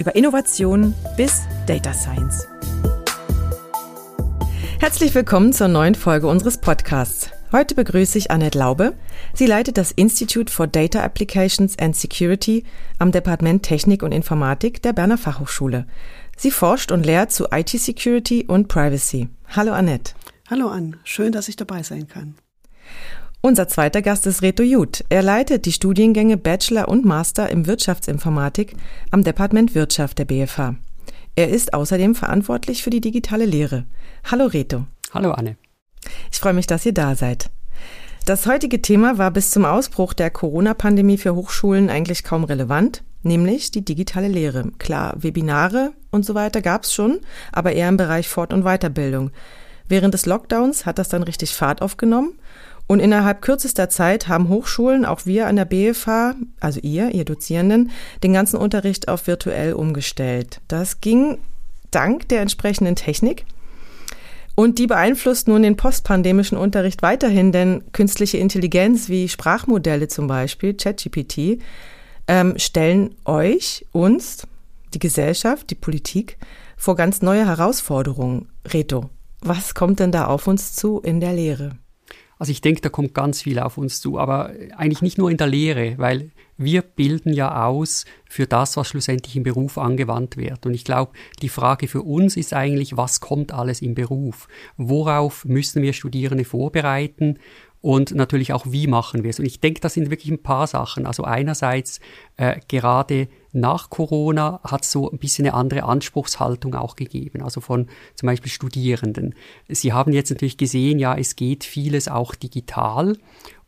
über Innovation bis Data Science. Herzlich willkommen zur neuen Folge unseres Podcasts. Heute begrüße ich Annette Laube. Sie leitet das Institute for Data Applications and Security am Departement Technik und Informatik der Berner Fachhochschule. Sie forscht und lehrt zu IT-Security und Privacy. Hallo Annette. Hallo Ann, schön, dass ich dabei sein kann. Unser zweiter Gast ist Reto Jud. Er leitet die Studiengänge Bachelor und Master im Wirtschaftsinformatik am Departement Wirtschaft der BFH. Er ist außerdem verantwortlich für die digitale Lehre. Hallo Reto. Hallo Anne. Ich freue mich, dass ihr da seid. Das heutige Thema war bis zum Ausbruch der Corona-Pandemie für Hochschulen eigentlich kaum relevant, nämlich die digitale Lehre. Klar, Webinare und so weiter gab es schon, aber eher im Bereich Fort- und Weiterbildung. Während des Lockdowns hat das dann richtig Fahrt aufgenommen und innerhalb kürzester Zeit haben Hochschulen, auch wir an der BFH, also ihr, ihr Dozierenden, den ganzen Unterricht auf virtuell umgestellt. Das ging dank der entsprechenden Technik. Und die beeinflusst nun den postpandemischen Unterricht weiterhin, denn künstliche Intelligenz wie Sprachmodelle zum Beispiel, ChatGPT, ähm, stellen euch, uns, die Gesellschaft, die Politik vor ganz neue Herausforderungen. Reto, was kommt denn da auf uns zu in der Lehre? Also ich denke, da kommt ganz viel auf uns zu, aber eigentlich nicht nur in der Lehre, weil wir bilden ja aus für das, was schlussendlich im Beruf angewandt wird. Und ich glaube, die Frage für uns ist eigentlich, was kommt alles im Beruf? Worauf müssen wir Studierende vorbereiten? Und natürlich auch, wie machen wir es. Und ich denke, das sind wirklich ein paar Sachen. Also einerseits äh, gerade nach Corona hat es so ein bisschen eine andere Anspruchshaltung auch gegeben, also von zum Beispiel Studierenden. Sie haben jetzt natürlich gesehen, ja, es geht vieles auch digital.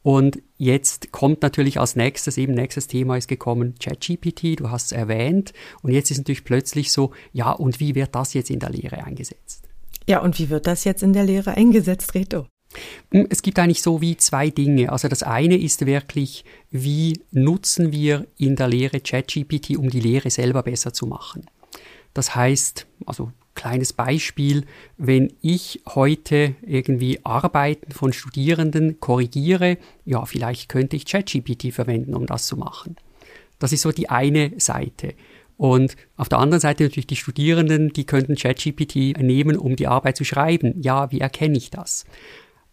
Und jetzt kommt natürlich als nächstes, eben nächstes Thema ist gekommen, ChatGPT, du hast es erwähnt. Und jetzt ist natürlich plötzlich so, ja, und wie wird das jetzt in der Lehre eingesetzt? Ja, und wie wird das jetzt in der Lehre eingesetzt, Reto? Hm, es gibt eigentlich so wie zwei Dinge. Also das eine ist wirklich, wie nutzen wir in der Lehre ChatGPT, um die Lehre selber besser zu machen. Das heißt, also kleines Beispiel, wenn ich heute irgendwie Arbeiten von Studierenden korrigiere, ja, vielleicht könnte ich ChatGPT verwenden, um das zu machen. Das ist so die eine Seite. Und auf der anderen Seite natürlich die Studierenden, die könnten ChatGPT nehmen, um die Arbeit zu schreiben. Ja, wie erkenne ich das?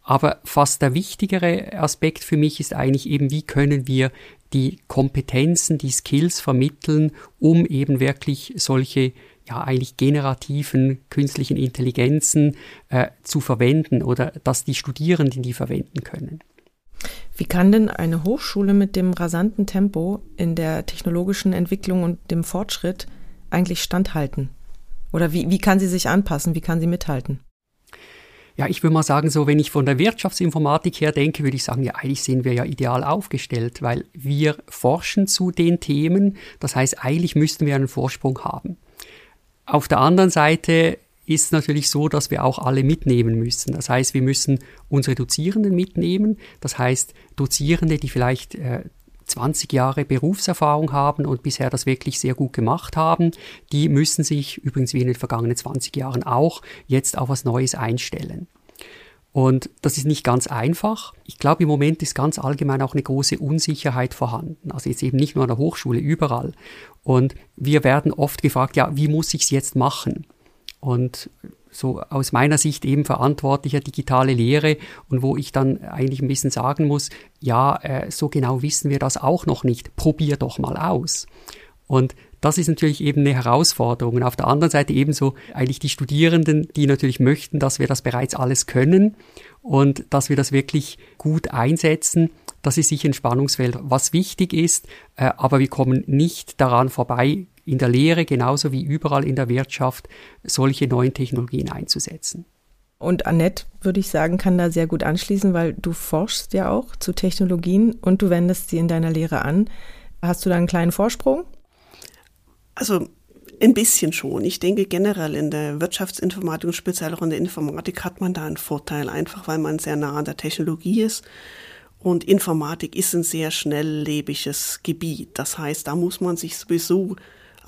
Aber fast der wichtigere Aspekt für mich ist eigentlich eben, wie können wir die Kompetenzen, die Skills vermitteln, um eben wirklich solche ja eigentlich generativen künstlichen Intelligenzen äh, zu verwenden oder dass die Studierenden die verwenden können. Wie kann denn eine Hochschule mit dem rasanten Tempo in der technologischen Entwicklung und dem Fortschritt eigentlich standhalten? Oder wie, wie kann sie sich anpassen? Wie kann sie mithalten? Ja, ich würde mal sagen, so wenn ich von der Wirtschaftsinformatik her denke, würde ich sagen, ja, eigentlich sind wir ja ideal aufgestellt, weil wir forschen zu den Themen. Das heißt, eigentlich müssten wir einen Vorsprung haben. Auf der anderen Seite ist es natürlich so, dass wir auch alle mitnehmen müssen. Das heißt, wir müssen unsere Dozierenden mitnehmen. Das heißt, Dozierende, die vielleicht äh, 20 Jahre Berufserfahrung haben und bisher das wirklich sehr gut gemacht haben, die müssen sich übrigens wie in den vergangenen 20 Jahren auch jetzt auf was Neues einstellen. Und das ist nicht ganz einfach. Ich glaube, im Moment ist ganz allgemein auch eine große Unsicherheit vorhanden. Also jetzt eben nicht nur an der Hochschule, überall. Und wir werden oft gefragt, ja, wie muss ich es jetzt machen? Und so aus meiner Sicht eben verantwortlicher digitale Lehre und wo ich dann eigentlich ein bisschen sagen muss, ja, äh, so genau wissen wir das auch noch nicht. Probier doch mal aus. Und das ist natürlich eben eine Herausforderung. Und auf der anderen Seite ebenso eigentlich die Studierenden, die natürlich möchten, dass wir das bereits alles können und dass wir das wirklich gut einsetzen. Das ist sicher ein Spannungsfeld, was wichtig ist, äh, aber wir kommen nicht daran vorbei, in der Lehre genauso wie überall in der Wirtschaft solche neuen Technologien einzusetzen. Und Annette, würde ich sagen, kann da sehr gut anschließen, weil du forschst ja auch zu Technologien und du wendest sie in deiner Lehre an. Hast du da einen kleinen Vorsprung? Also Ein bisschen schon. Ich denke generell in der Wirtschaftsinformatik und speziell auch in der Informatik hat man da einen Vorteil, einfach weil man sehr nah an der Technologie ist. Und Informatik ist ein sehr schnelllebiges Gebiet. Das heißt, da muss man sich sowieso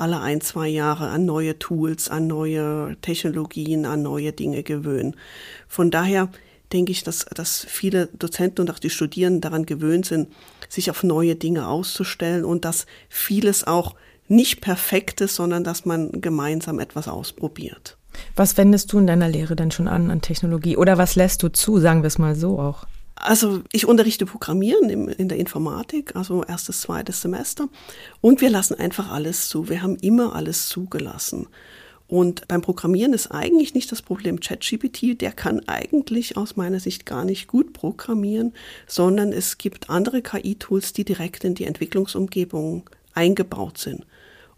alle ein, zwei Jahre an neue Tools, an neue Technologien, an neue Dinge gewöhnen. Von daher denke ich, dass, dass viele Dozenten und auch die Studierenden daran gewöhnt sind, sich auf neue Dinge auszustellen und dass vieles auch nicht perfekt ist, sondern dass man gemeinsam etwas ausprobiert. Was wendest du in deiner Lehre denn schon an an Technologie oder was lässt du zu, sagen wir es mal so auch? Also ich unterrichte Programmieren in der Informatik, also erstes, zweites Semester. Und wir lassen einfach alles zu. Wir haben immer alles zugelassen. Und beim Programmieren ist eigentlich nicht das Problem ChatGPT, der kann eigentlich aus meiner Sicht gar nicht gut programmieren, sondern es gibt andere KI-Tools, die direkt in die Entwicklungsumgebung eingebaut sind.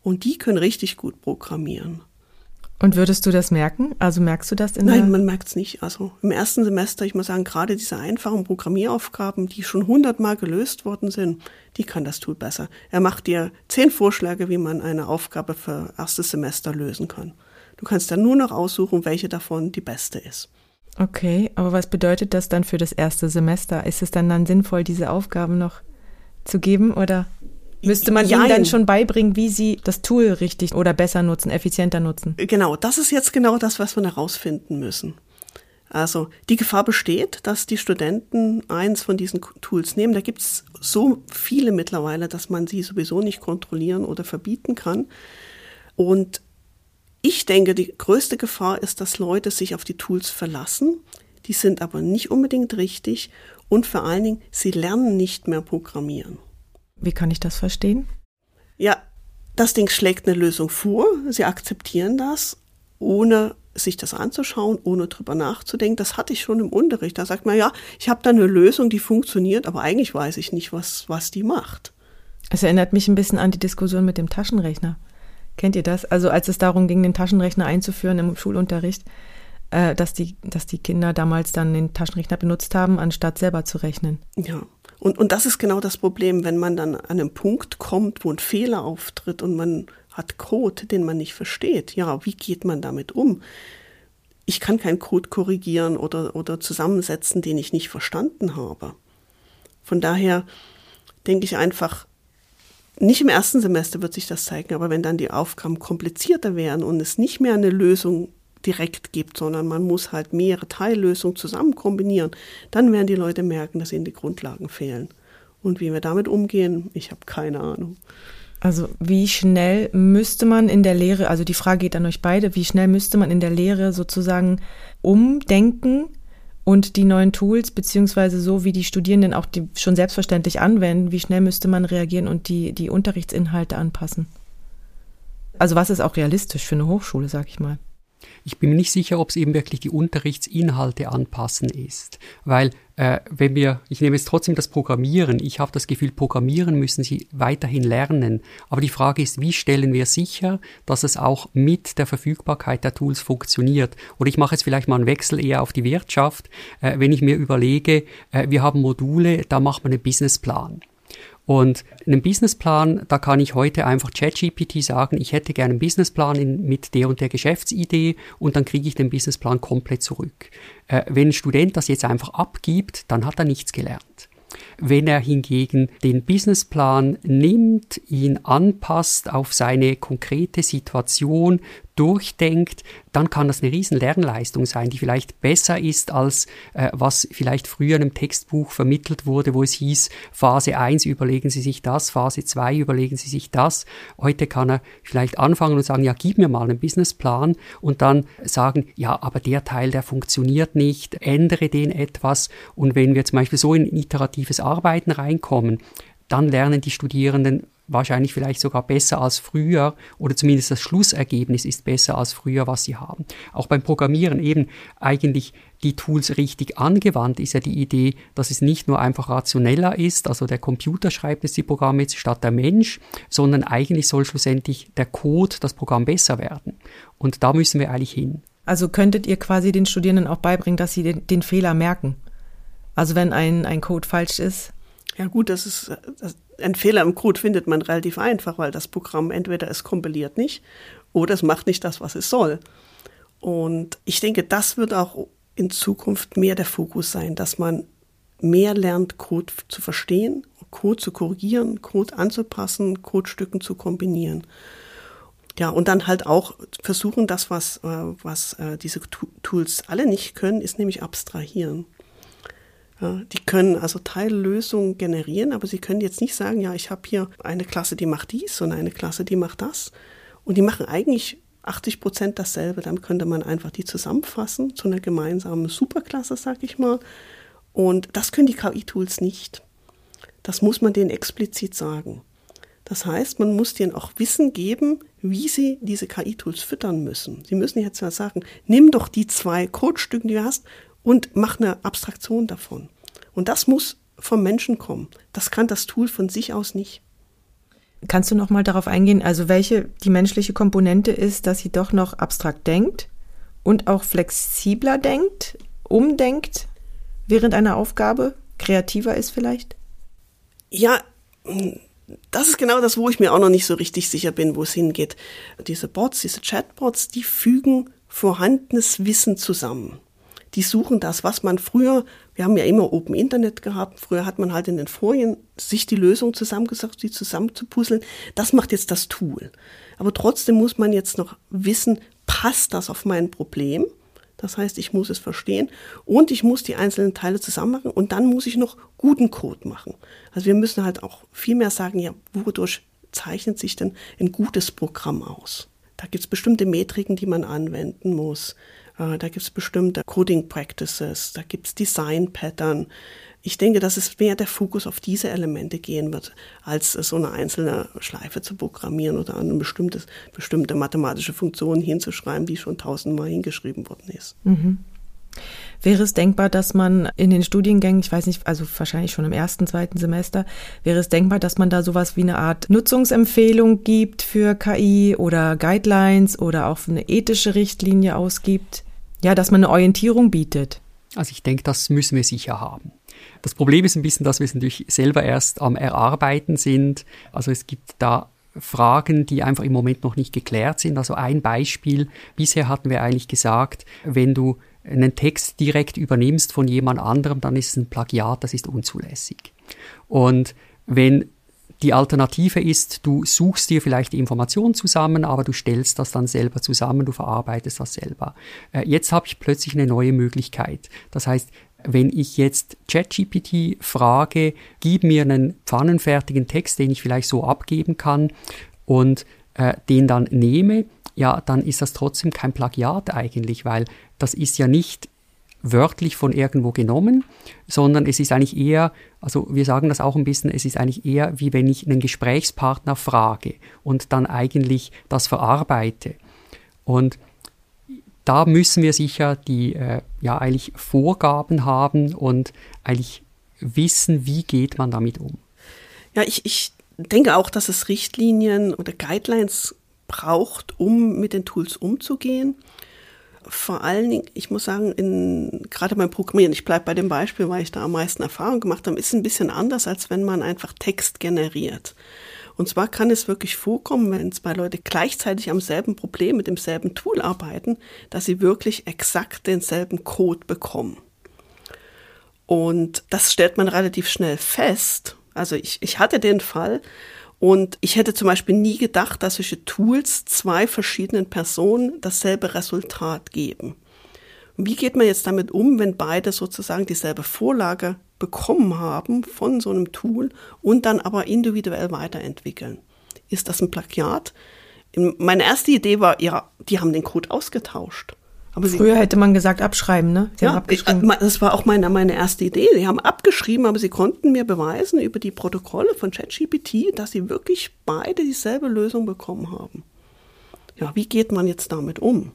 Und die können richtig gut programmieren. Und würdest du das merken? Also merkst du das in Nein, man merkt es nicht. Also im ersten Semester, ich muss sagen, gerade diese einfachen Programmieraufgaben, die schon hundertmal gelöst worden sind, die kann das Tool besser. Er macht dir zehn Vorschläge, wie man eine Aufgabe für erstes Semester lösen kann. Du kannst dann nur noch aussuchen, welche davon die beste ist. Okay, aber was bedeutet das dann für das erste Semester? Ist es dann dann sinnvoll, diese Aufgaben noch zu geben oder? Müsste man Jein. ihnen dann schon beibringen, wie sie das Tool richtig oder besser nutzen, effizienter nutzen? Genau, das ist jetzt genau das, was wir herausfinden müssen. Also die Gefahr besteht, dass die Studenten eins von diesen Tools nehmen. Da gibt es so viele mittlerweile, dass man sie sowieso nicht kontrollieren oder verbieten kann. Und ich denke, die größte Gefahr ist, dass Leute sich auf die Tools verlassen. Die sind aber nicht unbedingt richtig und vor allen Dingen, sie lernen nicht mehr programmieren. Wie kann ich das verstehen? Ja, das Ding schlägt eine Lösung vor. Sie akzeptieren das, ohne sich das anzuschauen, ohne drüber nachzudenken. Das hatte ich schon im Unterricht. Da sagt man, ja, ich habe da eine Lösung, die funktioniert, aber eigentlich weiß ich nicht, was, was die macht. Es erinnert mich ein bisschen an die Diskussion mit dem Taschenrechner. Kennt ihr das? Also als es darum ging, den Taschenrechner einzuführen im Schulunterricht, äh, dass, die, dass die Kinder damals dann den Taschenrechner benutzt haben, anstatt selber zu rechnen. Ja, und, und das ist genau das Problem, wenn man dann an einen Punkt kommt, wo ein Fehler auftritt und man hat Code, den man nicht versteht. Ja, wie geht man damit um? Ich kann keinen Code korrigieren oder, oder zusammensetzen, den ich nicht verstanden habe. Von daher denke ich einfach, nicht im ersten Semester wird sich das zeigen, aber wenn dann die Aufgaben komplizierter werden und es nicht mehr eine Lösung direkt gibt, sondern man muss halt mehrere Teillösungen zusammen kombinieren, dann werden die Leute merken, dass ihnen die Grundlagen fehlen. Und wie wir damit umgehen, ich habe keine Ahnung. Also wie schnell müsste man in der Lehre, also die Frage geht an euch beide, wie schnell müsste man in der Lehre sozusagen umdenken und die neuen Tools, beziehungsweise so wie die Studierenden auch die schon selbstverständlich anwenden, wie schnell müsste man reagieren und die, die Unterrichtsinhalte anpassen? Also was ist auch realistisch für eine Hochschule, sag ich mal? Ich bin mir nicht sicher, ob es eben wirklich die Unterrichtsinhalte anpassen ist. Weil äh, wenn wir, ich nehme jetzt trotzdem das Programmieren, ich habe das Gefühl, Programmieren müssen Sie weiterhin lernen. Aber die Frage ist, wie stellen wir sicher, dass es auch mit der Verfügbarkeit der Tools funktioniert? Oder ich mache jetzt vielleicht mal einen Wechsel eher auf die Wirtschaft. Äh, wenn ich mir überlege, äh, wir haben Module, da macht man einen Businessplan. Und einen Businessplan, da kann ich heute einfach ChatGPT sagen, ich hätte gerne einen Businessplan in, mit der und der Geschäftsidee und dann kriege ich den Businessplan komplett zurück. Äh, wenn ein Student das jetzt einfach abgibt, dann hat er nichts gelernt. Wenn er hingegen den Businessplan nimmt, ihn anpasst auf seine konkrete Situation, durchdenkt, dann kann das eine riesen Lernleistung sein, die vielleicht besser ist als äh, was vielleicht früher in einem Textbuch vermittelt wurde, wo es hieß, Phase 1 überlegen Sie sich das, Phase 2 überlegen Sie sich das. Heute kann er vielleicht anfangen und sagen, ja, gib mir mal einen Businessplan und dann sagen, ja, aber der Teil, der funktioniert nicht, ändere den etwas. Und wenn wir zum Beispiel so in iteratives Arbeiten reinkommen, dann lernen die Studierenden wahrscheinlich vielleicht sogar besser als früher oder zumindest das Schlussergebnis ist besser als früher, was sie haben. Auch beim Programmieren eben eigentlich die Tools richtig angewandt ist ja die Idee, dass es nicht nur einfach rationeller ist, also der Computer schreibt jetzt die Programme jetzt statt der Mensch, sondern eigentlich soll schlussendlich der Code, das Programm besser werden. Und da müssen wir eigentlich hin. Also könntet ihr quasi den Studierenden auch beibringen, dass sie den, den Fehler merken? Also wenn ein, ein Code falsch ist, ja gut, das ist das, ein Fehler im Code findet man relativ einfach, weil das Programm entweder es kompiliert nicht oder es macht nicht das, was es soll. Und ich denke, das wird auch in Zukunft mehr der Fokus sein, dass man mehr lernt, Code zu verstehen, Code zu korrigieren, Code anzupassen, Codestücken zu kombinieren. Ja, und dann halt auch versuchen, das, was, äh, was äh, diese Tools alle nicht können, ist nämlich abstrahieren. Ja, die können also Teillösungen generieren, aber sie können jetzt nicht sagen, ja, ich habe hier eine Klasse, die macht dies und eine Klasse, die macht das. Und die machen eigentlich 80 Prozent dasselbe. Dann könnte man einfach die zusammenfassen zu einer gemeinsamen Superklasse, sag ich mal. Und das können die KI-Tools nicht. Das muss man denen explizit sagen. Das heißt, man muss denen auch Wissen geben, wie sie diese KI-Tools füttern müssen. Sie müssen jetzt ja sagen, nimm doch die zwei Codestücken, die du hast, und mach eine Abstraktion davon. Und das muss vom Menschen kommen. Das kann das Tool von sich aus nicht. Kannst du noch mal darauf eingehen, also welche die menschliche Komponente ist, dass sie doch noch abstrakt denkt und auch flexibler denkt, umdenkt während einer Aufgabe, kreativer ist vielleicht? Ja, das ist genau das, wo ich mir auch noch nicht so richtig sicher bin, wo es hingeht. Diese Bots, diese Chatbots, die fügen vorhandenes Wissen zusammen. Die suchen das, was man früher, wir haben ja immer Open Internet gehabt, früher hat man halt in den Folien sich die Lösung zusammengesagt, die zusammenzupuzzeln. Das macht jetzt das Tool. Aber trotzdem muss man jetzt noch wissen, passt das auf mein Problem? Das heißt, ich muss es verstehen und ich muss die einzelnen Teile zusammen machen und dann muss ich noch guten Code machen. Also wir müssen halt auch viel mehr sagen, ja, wodurch zeichnet sich denn ein gutes Programm aus? Da gibt es bestimmte Metriken, die man anwenden muss. Äh, da gibt es bestimmte Coding Practices, da gibt es Design Pattern. Ich denke, dass es mehr der Fokus auf diese Elemente gehen wird, als so eine einzelne Schleife zu programmieren oder eine bestimmte, bestimmte mathematische Funktion hinzuschreiben, die schon tausendmal hingeschrieben worden ist. Mhm. Wäre es denkbar, dass man in den Studiengängen, ich weiß nicht, also wahrscheinlich schon im ersten, zweiten Semester, wäre es denkbar, dass man da sowas wie eine Art Nutzungsempfehlung gibt für KI oder Guidelines oder auch eine ethische Richtlinie ausgibt? Ja, dass man eine Orientierung bietet. Also ich denke, das müssen wir sicher haben. Das Problem ist ein bisschen, dass wir es natürlich selber erst am Erarbeiten sind. Also es gibt da Fragen, die einfach im Moment noch nicht geklärt sind. Also ein Beispiel, bisher hatten wir eigentlich gesagt, wenn du einen Text direkt übernimmst von jemand anderem, dann ist es ein Plagiat, das ist unzulässig. Und wenn die Alternative ist, du suchst dir vielleicht die Information zusammen, aber du stellst das dann selber zusammen, du verarbeitest das selber. Äh, jetzt habe ich plötzlich eine neue Möglichkeit. Das heißt, wenn ich jetzt ChatGPT frage, gib mir einen pfannenfertigen Text, den ich vielleicht so abgeben kann und äh, den dann nehme, ja, dann ist das trotzdem kein Plagiat eigentlich, weil das ist ja nicht wörtlich von irgendwo genommen, sondern es ist eigentlich eher, also wir sagen das auch ein bisschen, es ist eigentlich eher wie wenn ich einen Gesprächspartner frage und dann eigentlich das verarbeite. Und da müssen wir sicher die äh, ja eigentlich Vorgaben haben und eigentlich wissen, wie geht man damit um. Ja, ich, ich denke auch, dass es Richtlinien oder Guidelines braucht, um mit den Tools umzugehen. Vor allen Dingen, ich muss sagen, in, gerade beim Programmieren, ich bleibe bei dem Beispiel, weil ich da am meisten Erfahrung gemacht habe, ist ein bisschen anders, als wenn man einfach Text generiert. Und zwar kann es wirklich vorkommen, wenn zwei Leute gleichzeitig am selben Problem mit demselben Tool arbeiten, dass sie wirklich exakt denselben Code bekommen. Und das stellt man relativ schnell fest. Also ich, ich hatte den Fall und ich hätte zum Beispiel nie gedacht, dass solche Tools zwei verschiedenen Personen dasselbe Resultat geben. Wie geht man jetzt damit um, wenn beide sozusagen dieselbe Vorlage bekommen haben von so einem Tool und dann aber individuell weiterentwickeln? Ist das ein Plagiat? Meine erste Idee war, ja, die haben den Code ausgetauscht. Aber Früher sie, hätte man gesagt, abschreiben, ne? Sie ja, abgeschrieben. Äh, das war auch meine, meine erste Idee. Sie haben abgeschrieben, aber sie konnten mir beweisen über die Protokolle von ChatGPT, dass sie wirklich beide dieselbe Lösung bekommen haben. Ja, wie geht man jetzt damit um?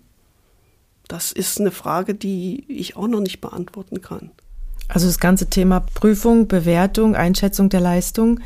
Das ist eine Frage, die ich auch noch nicht beantworten kann. Also das ganze Thema Prüfung, Bewertung, Einschätzung der Leistung.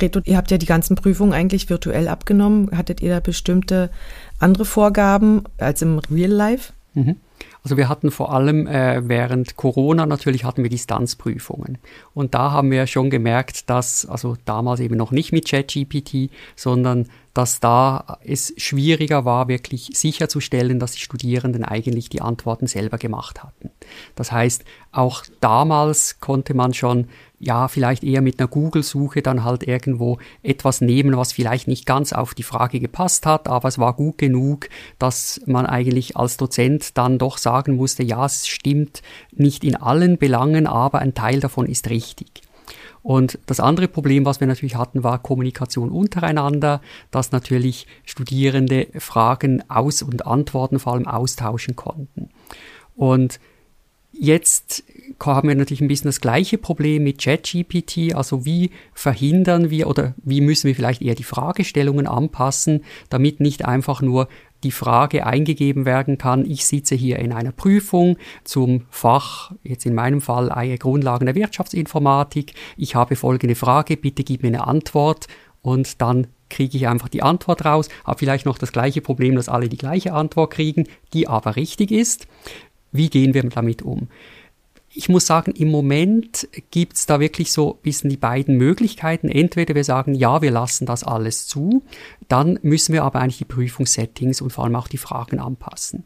Reto, ihr habt ja die ganzen Prüfungen eigentlich virtuell abgenommen. Hattet ihr da bestimmte andere Vorgaben als im Real Life? Mhm. Also wir hatten vor allem äh, während Corona natürlich hatten wir Distanzprüfungen. Und da haben wir schon gemerkt, dass, also damals eben noch nicht mit ChatGPT, sondern dass da es schwieriger war, wirklich sicherzustellen, dass die Studierenden eigentlich die Antworten selber gemacht hatten. Das heißt, auch damals konnte man schon ja, vielleicht eher mit einer Google-Suche dann halt irgendwo etwas nehmen, was vielleicht nicht ganz auf die Frage gepasst hat, aber es war gut genug, dass man eigentlich als Dozent dann doch sagen musste, ja, es stimmt nicht in allen Belangen, aber ein Teil davon ist richtig. Und das andere Problem, was wir natürlich hatten, war Kommunikation untereinander, dass natürlich Studierende Fragen aus- und Antworten vor allem austauschen konnten. Und Jetzt haben wir natürlich ein bisschen das gleiche Problem mit ChatGPT, also wie verhindern wir oder wie müssen wir vielleicht eher die Fragestellungen anpassen, damit nicht einfach nur die Frage eingegeben werden kann, ich sitze hier in einer Prüfung zum Fach, jetzt in meinem Fall eine Grundlagen der Wirtschaftsinformatik, ich habe folgende Frage, bitte gib mir eine Antwort und dann kriege ich einfach die Antwort raus, habe vielleicht noch das gleiche Problem, dass alle die gleiche Antwort kriegen, die aber richtig ist. Wie gehen wir damit um? Ich muss sagen, im Moment gibt es da wirklich so ein bisschen die beiden Möglichkeiten. Entweder wir sagen, ja, wir lassen das alles zu, dann müssen wir aber eigentlich die Prüfungssettings und vor allem auch die Fragen anpassen.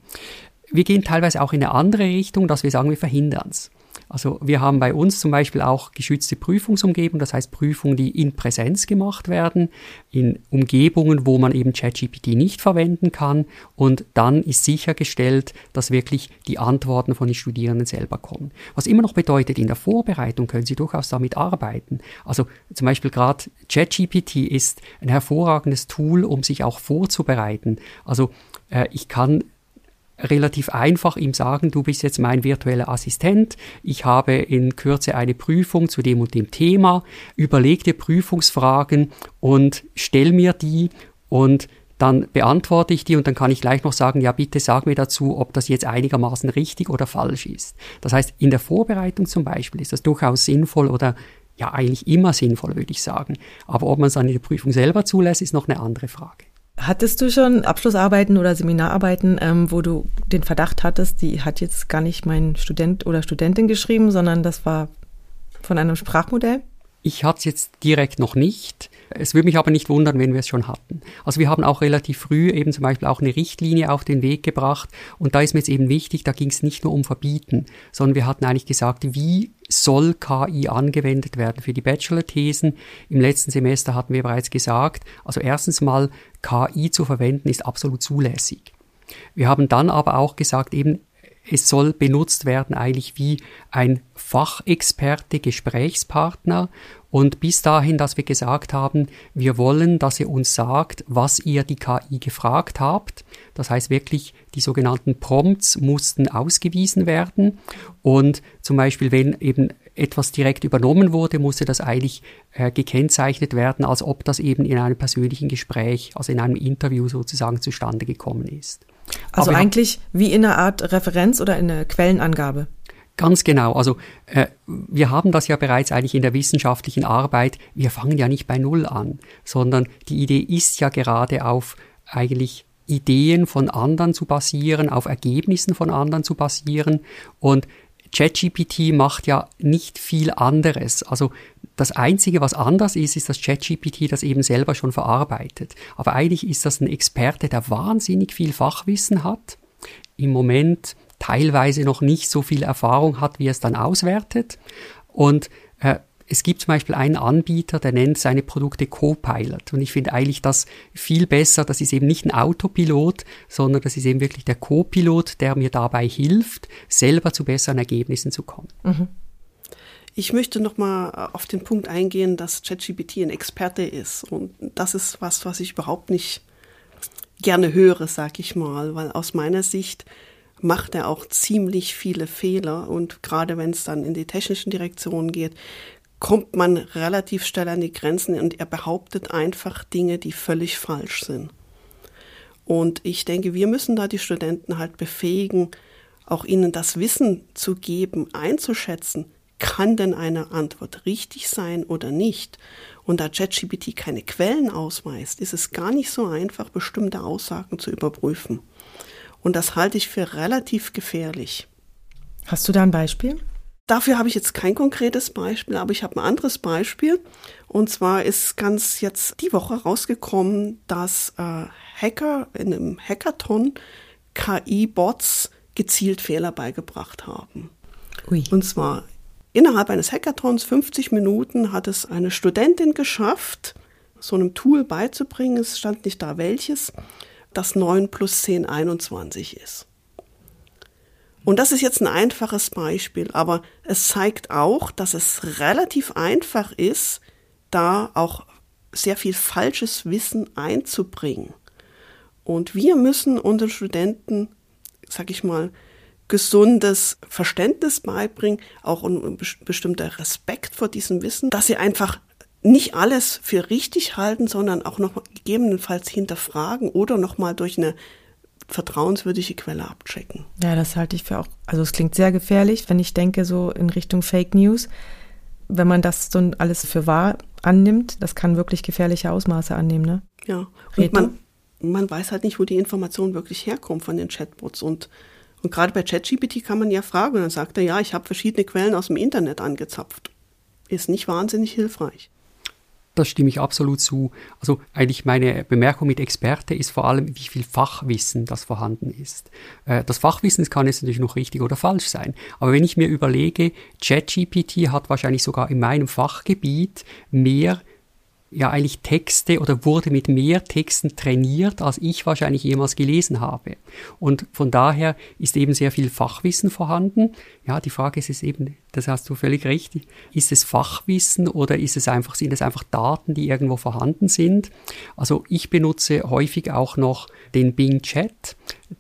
Wir gehen teilweise auch in eine andere Richtung, dass wir sagen, wir verhindern es. Also wir haben bei uns zum Beispiel auch geschützte Prüfungsumgebungen, das heißt Prüfungen, die in Präsenz gemacht werden, in Umgebungen, wo man eben ChatGPT nicht verwenden kann und dann ist sichergestellt, dass wirklich die Antworten von den Studierenden selber kommen. Was immer noch bedeutet, in der Vorbereitung können Sie durchaus damit arbeiten. Also zum Beispiel gerade ChatGPT ist ein hervorragendes Tool, um sich auch vorzubereiten. Also äh, ich kann relativ einfach ihm sagen, du bist jetzt mein virtueller Assistent, ich habe in Kürze eine Prüfung zu dem und dem Thema, überleg dir Prüfungsfragen und stell mir die und dann beantworte ich die und dann kann ich gleich noch sagen, ja bitte sag mir dazu, ob das jetzt einigermaßen richtig oder falsch ist. Das heißt, in der Vorbereitung zum Beispiel ist das durchaus sinnvoll oder ja eigentlich immer sinnvoll, würde ich sagen. Aber ob man es dann in der Prüfung selber zulässt, ist noch eine andere Frage. Hattest du schon Abschlussarbeiten oder Seminararbeiten, ähm, wo du den Verdacht hattest, die hat jetzt gar nicht mein Student oder Studentin geschrieben, sondern das war von einem Sprachmodell? Ich hatte es jetzt direkt noch nicht. Es würde mich aber nicht wundern, wenn wir es schon hatten. Also wir haben auch relativ früh eben zum Beispiel auch eine Richtlinie auf den Weg gebracht und da ist mir jetzt eben wichtig, da ging es nicht nur um Verbieten, sondern wir hatten eigentlich gesagt, wie soll KI angewendet werden für die Bachelor-Thesen. Im letzten Semester hatten wir bereits gesagt, also erstens mal KI zu verwenden ist absolut zulässig. Wir haben dann aber auch gesagt, eben es soll benutzt werden eigentlich wie ein Fachexperte, Gesprächspartner und bis dahin, dass wir gesagt haben, wir wollen, dass ihr uns sagt, was ihr die KI gefragt habt. Das heißt wirklich, die sogenannten Prompts mussten ausgewiesen werden. Und zum Beispiel, wenn eben etwas direkt übernommen wurde, musste das eigentlich äh, gekennzeichnet werden, als ob das eben in einem persönlichen Gespräch, also in einem Interview sozusagen zustande gekommen ist. Also Aber eigentlich wie in einer Art Referenz oder in einer Quellenangabe. Ganz genau. Also äh, wir haben das ja bereits eigentlich in der wissenschaftlichen Arbeit. Wir fangen ja nicht bei Null an, sondern die Idee ist ja gerade auf eigentlich Ideen von anderen zu basieren, auf Ergebnissen von anderen zu basieren. Und ChatGPT macht ja nicht viel anderes. Also das Einzige, was anders ist, ist, dass ChatGPT das eben selber schon verarbeitet. Aber eigentlich ist das ein Experte, der wahnsinnig viel Fachwissen hat. Im Moment teilweise noch nicht so viel Erfahrung hat, wie es dann auswertet. Und es gibt zum Beispiel einen Anbieter, der nennt seine Produkte Copilot. Und ich finde eigentlich das viel besser. Das ist eben nicht ein Autopilot, sondern das ist eben wirklich der Copilot, der mir dabei hilft, selber zu besseren Ergebnissen zu kommen. Mhm. Ich möchte nochmal auf den Punkt eingehen, dass ChatGPT ein Experte ist. Und das ist was, was ich überhaupt nicht gerne höre, sag ich mal, weil aus meiner Sicht macht er auch ziemlich viele Fehler und gerade wenn es dann in die technischen Direktionen geht, kommt man relativ schnell an die Grenzen und er behauptet einfach Dinge, die völlig falsch sind. Und ich denke, wir müssen da die Studenten halt befähigen, auch ihnen das Wissen zu geben, einzuschätzen, kann denn eine Antwort richtig sein oder nicht? Und da ChatGPT keine Quellen ausweist, ist es gar nicht so einfach, bestimmte Aussagen zu überprüfen. Und das halte ich für relativ gefährlich. Hast du da ein Beispiel? Dafür habe ich jetzt kein konkretes Beispiel, aber ich habe ein anderes Beispiel. Und zwar ist ganz jetzt die Woche rausgekommen, dass äh, Hacker in einem Hackathon KI-Bots gezielt Fehler beigebracht haben. Ui. Und zwar innerhalb eines Hackathons, 50 Minuten, hat es eine Studentin geschafft, so einem Tool beizubringen, es stand nicht da welches, das 9 plus 10 21 ist. Und das ist jetzt ein einfaches Beispiel, aber es zeigt auch, dass es relativ einfach ist, da auch sehr viel falsches Wissen einzubringen. Und wir müssen unseren Studenten, sag ich mal, gesundes Verständnis beibringen, auch ein bestimmter Respekt vor diesem Wissen, dass sie einfach nicht alles für richtig halten, sondern auch noch gegebenenfalls hinterfragen oder nochmal durch eine vertrauenswürdige Quelle abchecken. Ja, das halte ich für auch, also es klingt sehr gefährlich, wenn ich denke so in Richtung Fake News. Wenn man das so alles für wahr annimmt, das kann wirklich gefährliche Ausmaße annehmen, ne? Ja, und man, man weiß halt nicht, wo die Information wirklich herkommt von den Chatbots und und gerade bei ChatGPT kann man ja fragen und dann sagt er, ja, ich habe verschiedene Quellen aus dem Internet angezapft. Ist nicht wahnsinnig hilfreich. Das stimme ich absolut zu. Also eigentlich meine Bemerkung mit Experte ist vor allem, wie viel Fachwissen das vorhanden ist. Äh, das Fachwissen kann jetzt natürlich noch richtig oder falsch sein. Aber wenn ich mir überlege, ChatGPT hat wahrscheinlich sogar in meinem Fachgebiet mehr ja eigentlich Texte oder wurde mit mehr Texten trainiert, als ich wahrscheinlich jemals gelesen habe. Und von daher ist eben sehr viel Fachwissen vorhanden. Ja, die Frage ist es eben, das hast du völlig recht, ist es Fachwissen oder ist es einfach, sind es einfach Daten, die irgendwo vorhanden sind? Also ich benutze häufig auch noch den Bing Chat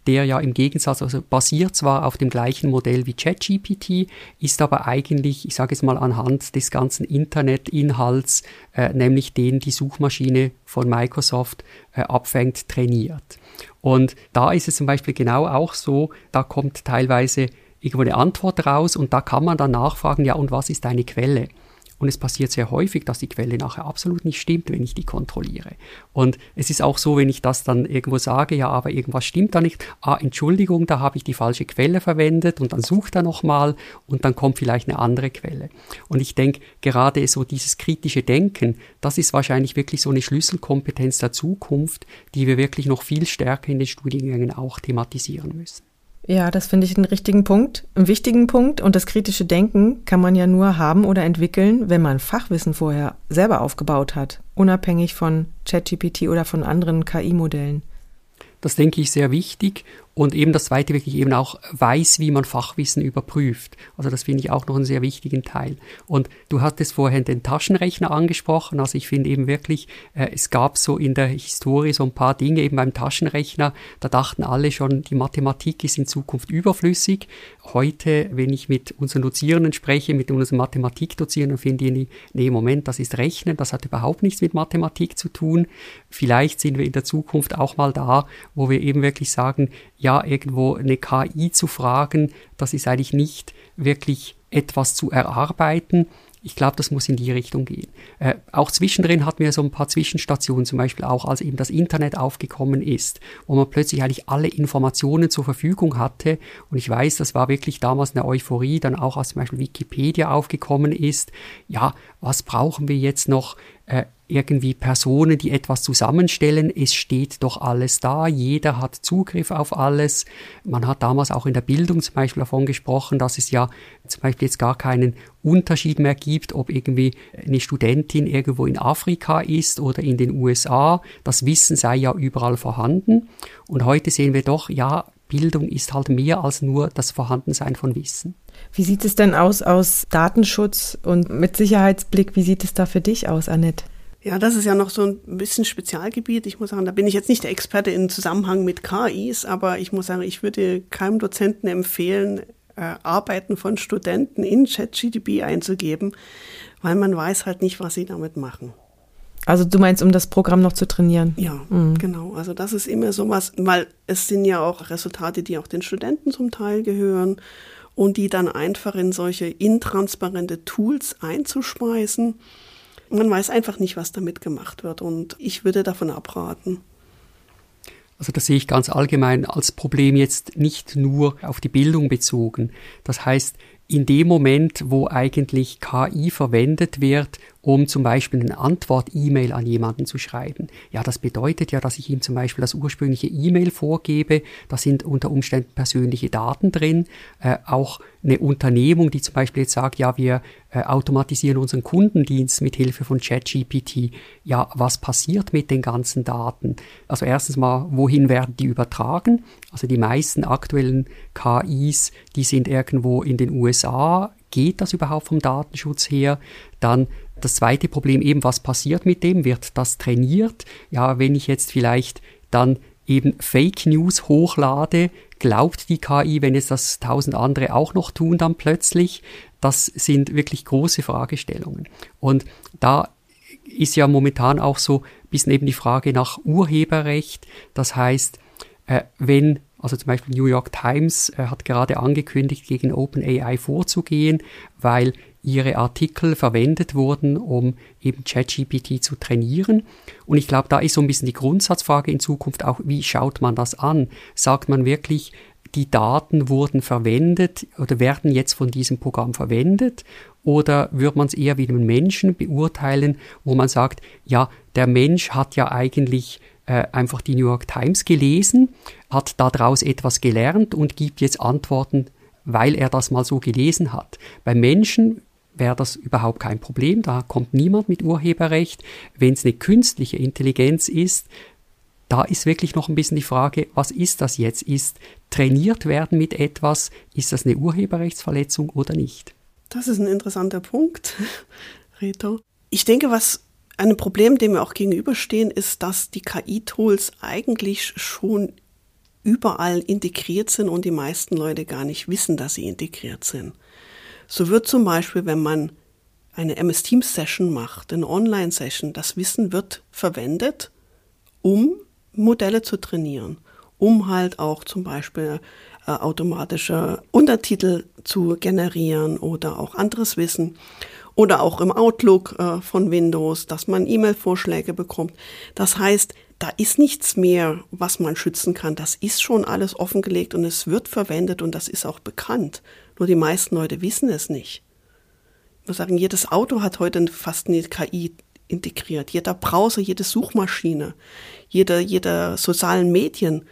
der ja im Gegensatz, also basiert zwar auf dem gleichen Modell wie ChatGPT, ist aber eigentlich, ich sage es mal anhand des ganzen Internetinhalts, äh, nämlich den die Suchmaschine von Microsoft äh, abfängt, trainiert. Und da ist es zum Beispiel genau auch so, da kommt teilweise irgendwo eine Antwort raus und da kann man dann nachfragen, ja, und was ist deine Quelle? Und es passiert sehr häufig, dass die Quelle nachher absolut nicht stimmt, wenn ich die kontrolliere. Und es ist auch so, wenn ich das dann irgendwo sage, ja, aber irgendwas stimmt da nicht. Ah, Entschuldigung, da habe ich die falsche Quelle verwendet und dann sucht er nochmal und dann kommt vielleicht eine andere Quelle. Und ich denke, gerade so dieses kritische Denken, das ist wahrscheinlich wirklich so eine Schlüsselkompetenz der Zukunft, die wir wirklich noch viel stärker in den Studiengängen auch thematisieren müssen. Ja, das finde ich einen richtigen Punkt, einen wichtigen Punkt. Und das kritische Denken kann man ja nur haben oder entwickeln, wenn man Fachwissen vorher selber aufgebaut hat, unabhängig von ChatGPT oder von anderen KI-Modellen. Das denke ich sehr wichtig. Und eben das zweite wirklich eben auch weiß, wie man Fachwissen überprüft. Also das finde ich auch noch einen sehr wichtigen Teil. Und du hattest vorhin den Taschenrechner angesprochen. Also ich finde eben wirklich, äh, es gab so in der Historie so ein paar Dinge eben beim Taschenrechner. Da dachten alle schon, die Mathematik ist in Zukunft überflüssig. Heute, wenn ich mit unseren Dozierenden spreche, mit unseren Mathematikdozierenden, finde ich, nee, Moment, das ist Rechnen, das hat überhaupt nichts mit Mathematik zu tun. Vielleicht sind wir in der Zukunft auch mal da, wo wir eben wirklich sagen, ja, irgendwo eine KI zu fragen, das ist eigentlich nicht wirklich etwas zu erarbeiten. Ich glaube, das muss in die Richtung gehen. Äh, auch zwischendrin hatten wir so ein paar Zwischenstationen, zum Beispiel auch als eben das Internet aufgekommen ist, wo man plötzlich eigentlich alle Informationen zur Verfügung hatte. Und ich weiß, das war wirklich damals eine Euphorie, dann auch als zum Beispiel Wikipedia aufgekommen ist. Ja, was brauchen wir jetzt noch? Äh, irgendwie Personen, die etwas zusammenstellen. Es steht doch alles da, jeder hat Zugriff auf alles. Man hat damals auch in der Bildung zum Beispiel davon gesprochen, dass es ja zum Beispiel jetzt gar keinen Unterschied mehr gibt, ob irgendwie eine Studentin irgendwo in Afrika ist oder in den USA. Das Wissen sei ja überall vorhanden. Und heute sehen wir doch, ja, Bildung ist halt mehr als nur das Vorhandensein von Wissen. Wie sieht es denn aus aus Datenschutz und mit Sicherheitsblick? Wie sieht es da für dich aus, Annette? Ja, das ist ja noch so ein bisschen Spezialgebiet. Ich muss sagen, da bin ich jetzt nicht der Experte im Zusammenhang mit KIs, aber ich muss sagen, ich würde keinem Dozenten empfehlen, äh, Arbeiten von Studenten in ChatGDP einzugeben, weil man weiß halt nicht, was sie damit machen. Also du meinst, um das Programm noch zu trainieren? Ja, mhm. genau. Also das ist immer sowas, weil es sind ja auch Resultate, die auch den Studenten zum Teil gehören und die dann einfach in solche intransparente Tools einzuspeisen man weiß einfach nicht, was damit gemacht wird und ich würde davon abraten. Also das sehe ich ganz allgemein als Problem jetzt nicht nur auf die Bildung bezogen. Das heißt, in dem Moment, wo eigentlich KI verwendet wird, um zum Beispiel eine Antwort-E-Mail an jemanden zu schreiben. Ja, das bedeutet ja, dass ich ihm zum Beispiel das ursprüngliche E-Mail vorgebe. Da sind unter Umständen persönliche Daten drin. Äh, auch eine Unternehmung, die zum Beispiel jetzt sagt, ja, wir äh, automatisieren unseren Kundendienst mit Hilfe von ChatGPT. Ja, was passiert mit den ganzen Daten? Also erstens mal, wohin werden die übertragen? Also die meisten aktuellen KIs, die sind irgendwo in den USA. Geht das überhaupt vom Datenschutz her? Dann das zweite Problem eben, was passiert mit dem? Wird das trainiert? Ja, wenn ich jetzt vielleicht dann eben Fake News hochlade, glaubt die KI, wenn jetzt das tausend andere auch noch tun, dann plötzlich? Das sind wirklich große Fragestellungen. Und da ist ja momentan auch so ein bisschen eben die Frage nach Urheberrecht. Das heißt, äh, wenn also zum Beispiel New York Times äh, hat gerade angekündigt, gegen OpenAI vorzugehen, weil ihre Artikel verwendet wurden, um eben ChatGPT zu trainieren. Und ich glaube, da ist so ein bisschen die Grundsatzfrage in Zukunft auch, wie schaut man das an? Sagt man wirklich, die Daten wurden verwendet oder werden jetzt von diesem Programm verwendet? Oder würde man es eher wie einen Menschen beurteilen, wo man sagt, ja, der Mensch hat ja eigentlich äh, einfach die New York Times gelesen, hat daraus etwas gelernt und gibt jetzt Antworten, weil er das mal so gelesen hat. Beim Menschen wäre das überhaupt kein Problem, da kommt niemand mit Urheberrecht. Wenn es eine künstliche Intelligenz ist, da ist wirklich noch ein bisschen die Frage, was ist das jetzt? Ist trainiert werden mit etwas, ist das eine Urheberrechtsverletzung oder nicht? Das ist ein interessanter Punkt, Reto. Ich denke, was ein Problem, dem wir auch gegenüberstehen, ist, dass die KI-Tools eigentlich schon überall integriert sind und die meisten Leute gar nicht wissen, dass sie integriert sind. So wird zum Beispiel, wenn man eine MS Teams Session macht, eine Online-Session, das Wissen wird verwendet, um Modelle zu trainieren, um halt auch zum Beispiel äh, automatische Untertitel zu generieren oder auch anderes Wissen oder auch im Outlook äh, von Windows, dass man E-Mail-Vorschläge bekommt. Das heißt, da ist nichts mehr, was man schützen kann. Das ist schon alles offengelegt und es wird verwendet und das ist auch bekannt. Nur die meisten Leute wissen es nicht. Ich muss sagen, jedes Auto hat heute fast eine KI integriert. Jeder Browser, jede Suchmaschine, jede, jede sozialen Medien.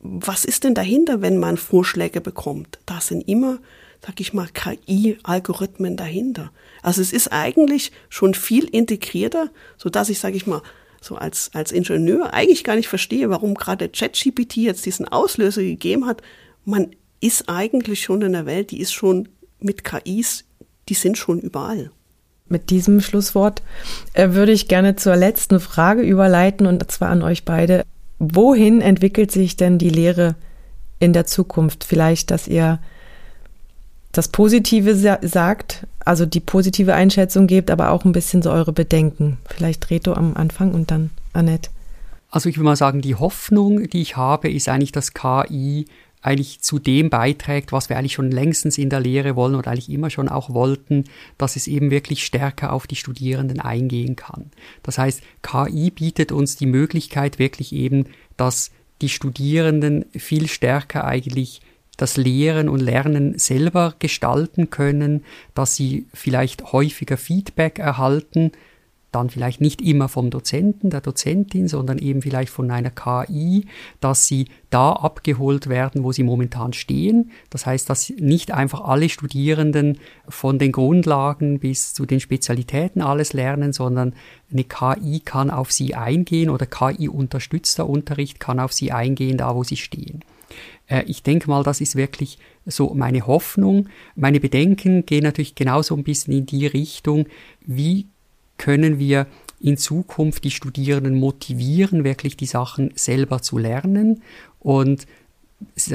Was ist denn dahinter, wenn man Vorschläge bekommt? Da sind immer sag ich mal, KI-Algorithmen dahinter. Also es ist eigentlich schon viel integrierter, so dass ich, sage ich mal, so als, als Ingenieur eigentlich gar nicht verstehe, warum gerade ChatGPT jetzt diesen Auslöser gegeben hat. Man ist eigentlich schon in der Welt, die ist schon mit KIs, die sind schon überall. Mit diesem Schlusswort äh, würde ich gerne zur letzten Frage überleiten und zwar an euch beide. Wohin entwickelt sich denn die Lehre in der Zukunft? Vielleicht, dass ihr das Positive sa sagt, also die positive Einschätzung gebt, aber auch ein bisschen so eure Bedenken. Vielleicht Reto am Anfang und dann Annette. Also ich würde mal sagen, die Hoffnung, die ich habe, ist eigentlich, dass KI eigentlich zu dem beiträgt, was wir eigentlich schon längstens in der Lehre wollen oder eigentlich immer schon auch wollten, dass es eben wirklich stärker auf die Studierenden eingehen kann. Das heißt, KI bietet uns die Möglichkeit wirklich eben, dass die Studierenden viel stärker eigentlich das Lehren und Lernen selber gestalten können, dass sie vielleicht häufiger Feedback erhalten, dann vielleicht nicht immer vom Dozenten, der Dozentin, sondern eben vielleicht von einer KI, dass sie da abgeholt werden, wo sie momentan stehen. Das heißt, dass nicht einfach alle Studierenden von den Grundlagen bis zu den Spezialitäten alles lernen, sondern eine KI kann auf sie eingehen oder KI unterstützter Unterricht kann auf sie eingehen, da wo sie stehen. Äh, ich denke mal, das ist wirklich so meine Hoffnung. Meine Bedenken gehen natürlich genauso ein bisschen in die Richtung, wie können wir in Zukunft die Studierenden motivieren, wirklich die Sachen selber zu lernen und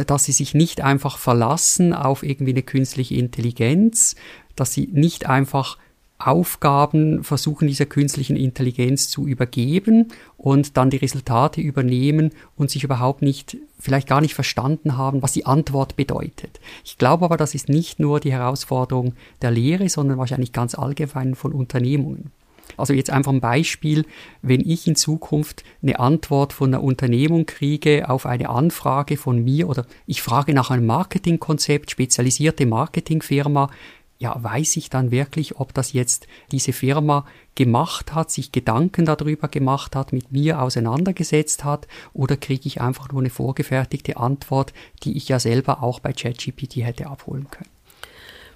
dass sie sich nicht einfach verlassen auf irgendwie eine künstliche Intelligenz, dass sie nicht einfach Aufgaben versuchen, dieser künstlichen Intelligenz zu übergeben und dann die Resultate übernehmen und sich überhaupt nicht, vielleicht gar nicht verstanden haben, was die Antwort bedeutet. Ich glaube aber, das ist nicht nur die Herausforderung der Lehre, sondern wahrscheinlich ganz allgemein von Unternehmungen. Also jetzt einfach ein Beispiel, wenn ich in Zukunft eine Antwort von einer Unternehmung kriege auf eine Anfrage von mir oder ich frage nach einem Marketingkonzept, spezialisierte Marketingfirma, ja, weiß ich dann wirklich, ob das jetzt diese Firma gemacht hat, sich Gedanken darüber gemacht hat, mit mir auseinandergesetzt hat, oder kriege ich einfach nur eine vorgefertigte Antwort, die ich ja selber auch bei ChatGPT hätte abholen können?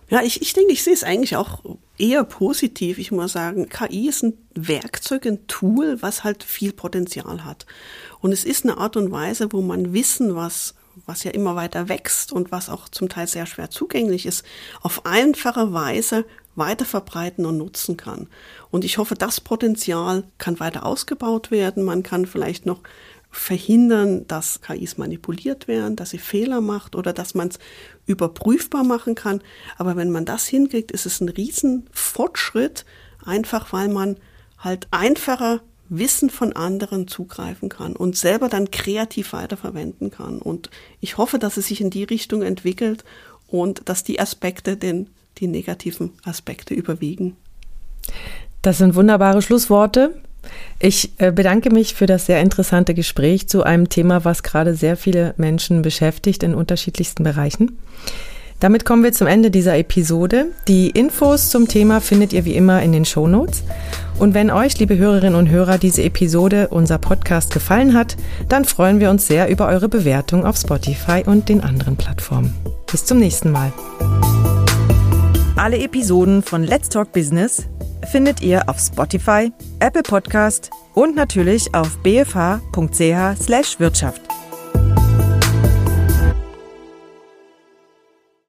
Ja, ich, ich denke, ich sehe es eigentlich auch eher positiv. Ich muss sagen, KI ist ein Werkzeug, ein Tool, was halt viel Potenzial hat. Und es ist eine Art und Weise, wo man Wissen, was was ja immer weiter wächst und was auch zum Teil sehr schwer zugänglich ist, auf einfache Weise weiter verbreiten und nutzen kann. Und ich hoffe, das Potenzial kann weiter ausgebaut werden. Man kann vielleicht noch verhindern, dass KIs manipuliert werden, dass sie Fehler macht oder dass man es überprüfbar machen kann. Aber wenn man das hinkriegt, ist es ein Riesenfortschritt, einfach weil man halt einfacher Wissen von anderen zugreifen kann und selber dann kreativ weiterverwenden kann. Und ich hoffe, dass es sich in die Richtung entwickelt und dass die Aspekte den, die negativen Aspekte überwiegen. Das sind wunderbare Schlussworte. Ich äh, bedanke mich für das sehr interessante Gespräch zu einem Thema, was gerade sehr viele Menschen beschäftigt in unterschiedlichsten Bereichen. Damit kommen wir zum Ende dieser Episode. Die Infos zum Thema findet ihr wie immer in den Show Notes. Und wenn euch, liebe Hörerinnen und Hörer, diese Episode, unser Podcast gefallen hat, dann freuen wir uns sehr über eure Bewertung auf Spotify und den anderen Plattformen. Bis zum nächsten Mal. Alle Episoden von Let's Talk Business findet ihr auf Spotify, Apple Podcast und natürlich auf bfh.ch/wirtschaft.